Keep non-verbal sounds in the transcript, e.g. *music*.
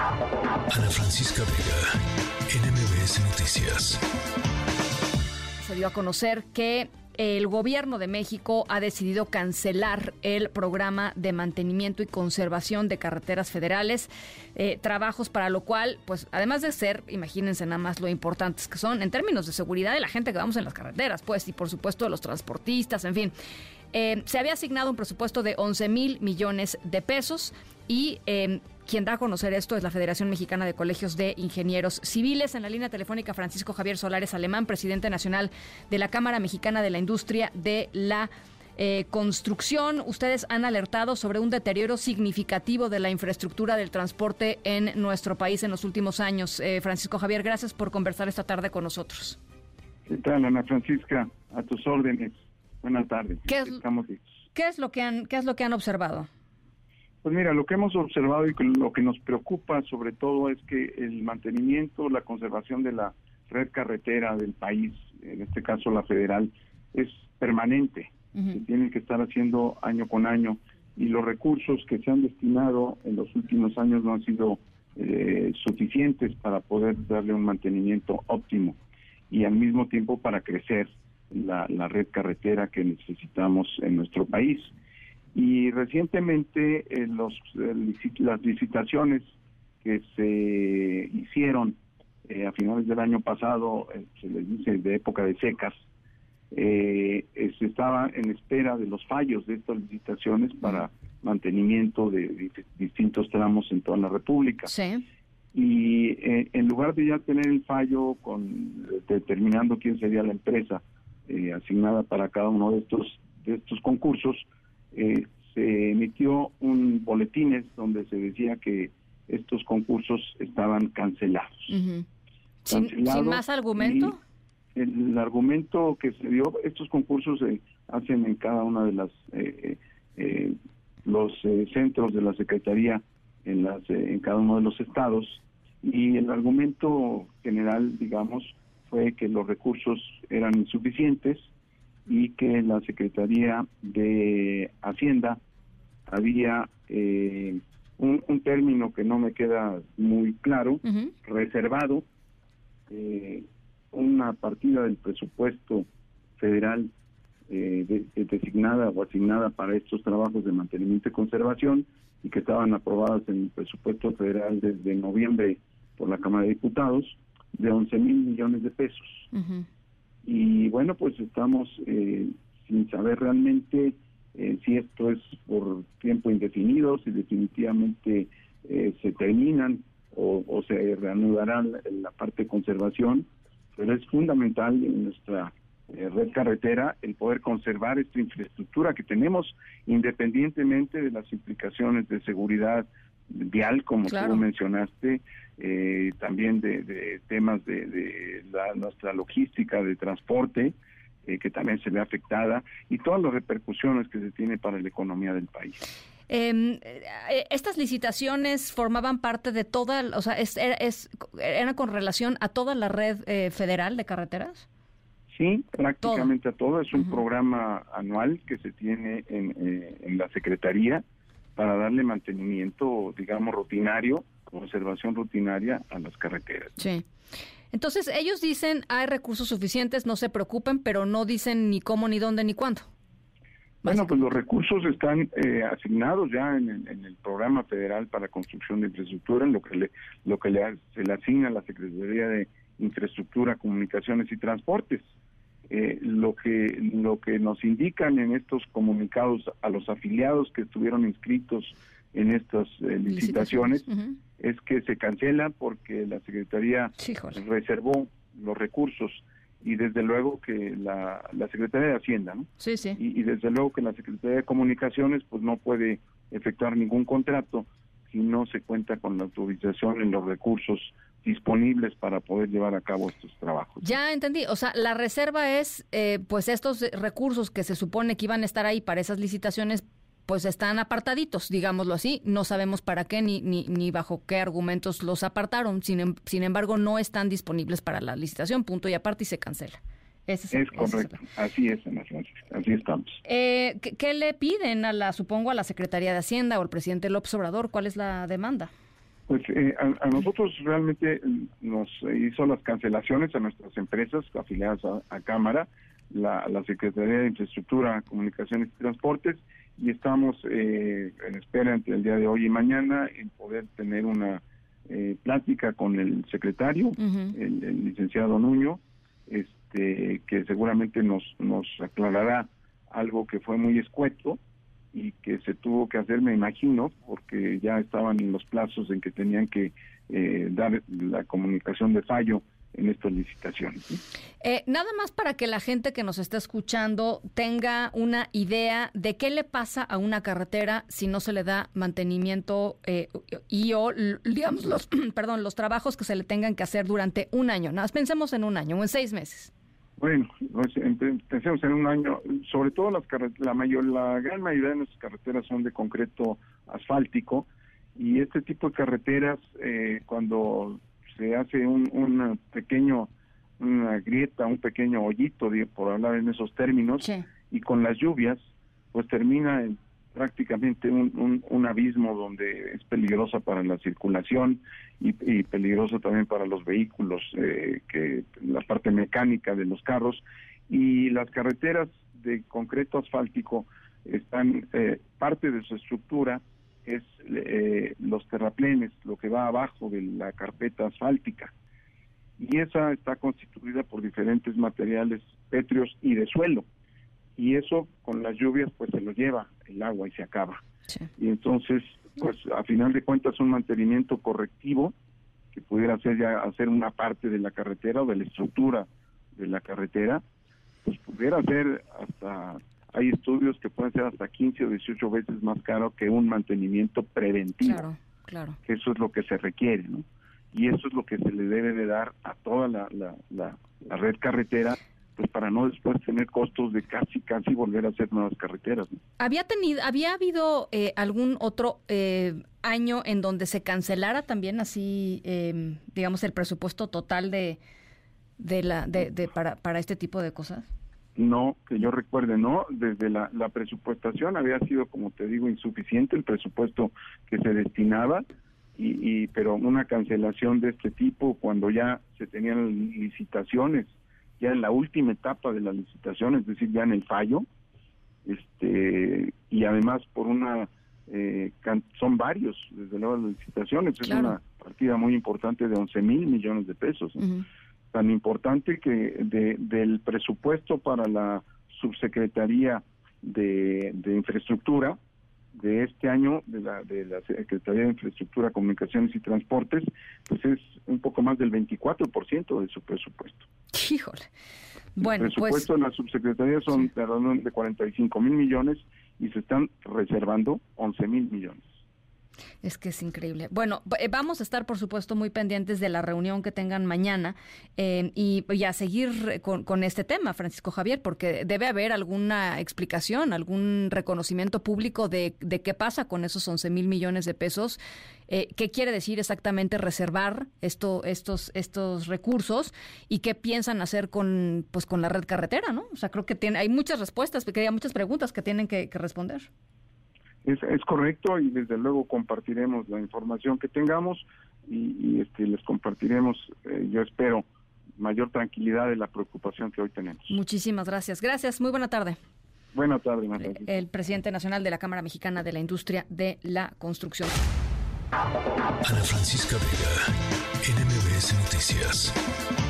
Ana Francisca Vega, NMBS Noticias. Se dio a conocer que el gobierno de México ha decidido cancelar el programa de mantenimiento y conservación de carreteras federales, eh, trabajos para lo cual, pues además de ser, imagínense nada más lo importantes que son en términos de seguridad de la gente que vamos en las carreteras, pues, y por supuesto de los transportistas, en fin. Eh, se había asignado un presupuesto de 11 mil millones de pesos y eh, quien da a conocer esto es la Federación Mexicana de Colegios de Ingenieros Civiles. En la línea telefónica, Francisco Javier Solares Alemán, presidente nacional de la Cámara Mexicana de la Industria de la eh, Construcción. Ustedes han alertado sobre un deterioro significativo de la infraestructura del transporte en nuestro país en los últimos años. Francisco Javier, gracias por conversar esta tarde con nosotros. ¿Qué tal, Ana Francisca? A tus órdenes. Buenas tardes. ¿Qué es, ¿qué es, lo que han, ¿Qué es lo que han observado? Pues mira, lo que hemos observado y lo que nos preocupa sobre todo es que el mantenimiento, la conservación de la red carretera del país, en este caso la federal, es permanente. Se tiene que estar haciendo año con año y los recursos que se han destinado en los últimos años no han sido eh, suficientes para poder darle un mantenimiento óptimo y al mismo tiempo para crecer la, red carretera que necesitamos en nuestro país. Y recientemente eh, los, eh, las licitaciones que se hicieron eh, a finales del año pasado, se les dice de época de secas, se estaba en espera de los fallos de estas licitaciones para mantenimiento de, distintos tramos en toda la República. Y en lugar de ya tener el fallo con determinando quién sería la empresa asignada para cada uno de estos de estos concursos eh, se emitió un boletines donde se decía que estos concursos estaban cancelados. ¿Sin, más argumento? El, argumento que se dio, estos concursos se hacen en cada una de las eh, los centros de la Secretaría en las en cada uno de los estados y el argumento general, digamos, fue que los recursos eran insuficientes y que la Secretaría de Hacienda había eh, un, término que no me queda muy claro, reservado eh, una partida del presupuesto federal eh, designada o asignada para estos trabajos de mantenimiento y conservación y que estaban aprobadas en el presupuesto federal desde noviembre por la Cámara de Diputados de 11 mil millones de pesos. Y bueno, pues estamos eh, sin saber realmente eh, si esto es por tiempo indefinido, si definitivamente eh, se terminan o, se reanudarán en la parte de conservación, pero es fundamental en nuestra red carretera el poder conservar esta infraestructura que tenemos independientemente de las implicaciones de seguridad vial, como tú mencionaste, eh, también de, temas de, la, nuestra logística de transporte, eh, que también se ve afectada, y todas las repercusiones que se tiene para la economía del país. Em, eh, estas licitaciones formaban parte de toda, o sea, es, es, ¿era con relación a toda la red federal de carreteras? Sí, prácticamente a todo. Es un programa anual que se tiene en, en la Secretaría para darle mantenimiento, digamos, rutinario, conservación rutinaria a las carreteras. Sí. Entonces, ellos dicen hay recursos suficientes, no se preocupen, pero no dicen ni cómo, ni dónde, ni cuándo. Bueno, pues los recursos están eh, asignados ya en el, programa federal para construcción de infraestructura, en lo que le, lo que le, se le asigna a la Secretaría de Infraestructura, Comunicaciones y Transportes. Eh, lo que lo que nos indican en estos comunicados a los afiliados que estuvieron inscritos en estas eh, licitaciones es que se cancela porque la secretaría reservó los recursos y desde luego que la, la Secretaría de Hacienda, ¿no? Sí, sí. Y, y, desde luego que la Secretaría de Comunicaciones pues no puede efectuar ningún contrato si no se cuenta con la autorización en los recursos disponibles para poder llevar a cabo estos trabajos. Ya entendí, o sea, la reserva es, eh, pues estos recursos que se supone que iban a estar ahí para esas licitaciones, pues están apartaditos, digámoslo así, no sabemos para qué ni, ni, ni bajo qué argumentos los apartaron, sin, em, sin embargo no están disponibles para la licitación, punto y aparte y se cancela. es, correcto, así es, así estamos. Eh, ¿qué, ¿qué, le piden a la, supongo, a la Secretaría de Hacienda o al presidente López Obrador? ¿Cuál es la demanda? Pues eh, a, nosotros realmente nos hizo las cancelaciones a nuestras empresas afiliadas a, Cámara, la, Secretaría de Infraestructura, Comunicaciones y Transportes, y estamos eh, en espera entre el día de hoy y mañana en poder tener una eh, plática con el secretario, el, licenciado Nuño, este, que seguramente nos, nos aclarará algo que fue muy escueto y que se tuvo que hacer, me imagino, porque ya estaban en los plazos en que tenían que eh, dar la comunicación de fallo en estas licitaciones. Eh, nada más para que la gente que nos está escuchando tenga una idea de qué le pasa a una carretera si no se le da mantenimiento eh, y o, digamos, los, *clears throat* perdón, los trabajos que se le tengan que hacer durante un año. Nada más pensemos en un año o en seis meses. Bueno, pues, pensemos en un año, sobre todo las la mayor, la gran mayoría de nuestras carreteras son de concreto asfáltico y este tipo de carreteras eh, cuando se hace un, pequeño una grieta, un pequeño hoyito, por hablar en esos términos, y con las lluvias, pues termina en prácticamente un, un, abismo donde es peligrosa para la circulación y, y peligroso también para los vehículos, eh, que la parte mecánica de los carros. Y las carreteras de concreto asfáltico están eh, parte de su estructura es eh, los terraplenes, lo que va abajo de la carpeta asfáltica. Y esa está constituida por diferentes materiales pétreos y de suelo y eso con las lluvias pues se lo lleva el agua y se acaba. Y entonces, pues a final de cuentas un mantenimiento correctivo que pudiera ser ya hacer una parte de la carretera o de la estructura de la carretera, pues pudiera ser hasta hay estudios que pueden ser hasta 15 o 18 veces más caro que un mantenimiento preventivo. Claro, claro. Que eso es lo que se requiere, ¿no? Y eso es lo que se le debe de dar a toda la, la, la red carretera pues para no después tener costos de casi casi volver a hacer nuevas carreteras. Había tenido, había habido eh, algún otro eh, año en donde se cancelara también así, em, digamos, el presupuesto total de, de la, de, de, para, para este tipo de cosas. No, que yo recuerde, no. Desde la, la presupuestación había sido, como te digo, insuficiente el presupuesto que se destinaba. Y, y, pero una cancelación de este tipo cuando ya se tenían licitaciones ya en la última etapa de la licitación, es decir, ya en el fallo, este y además por una eh, son varios desde luego las licitaciones, es una partida muy importante de 11 mil millones de pesos, tan importante que de, del presupuesto para la subsecretaría de, de infraestructura de este año de la, de la Secretaría de Infraestructura, Comunicaciones y Transportes, pues es un poco más del 24% de su presupuesto. Híjole. Bueno, el pues presupuesto de la subsecretaría son de 45 mil millones y se están reservando 11 mil millones. Es que es increíble. Bueno, eh, vamos a estar, por supuesto, muy pendientes de la reunión que tengan mañana eh, y, a seguir con, este tema, Francisco Javier, porque debe haber alguna explicación, algún reconocimiento público de, qué pasa con esos 11 mil millones de pesos. Eh, ¿Qué quiere decir exactamente reservar esto, estos, estos recursos y qué piensan hacer con, pues, con la red carretera? ¿no? O sea, creo que hay muchas respuestas, que hay muchas preguntas que tienen que responder. Es, es correcto y desde luego compartiremos la información que tengamos y, este, les compartiremos, eh, yo espero, mayor tranquilidad de la preocupación que hoy tenemos. Muchísimas gracias. Gracias. Muy buena tarde. Buena tarde, María. El presidente nacional de la Cámara Mexicana de la Industria de la Construcción. Ana Francisca Vega, NMBS Noticias.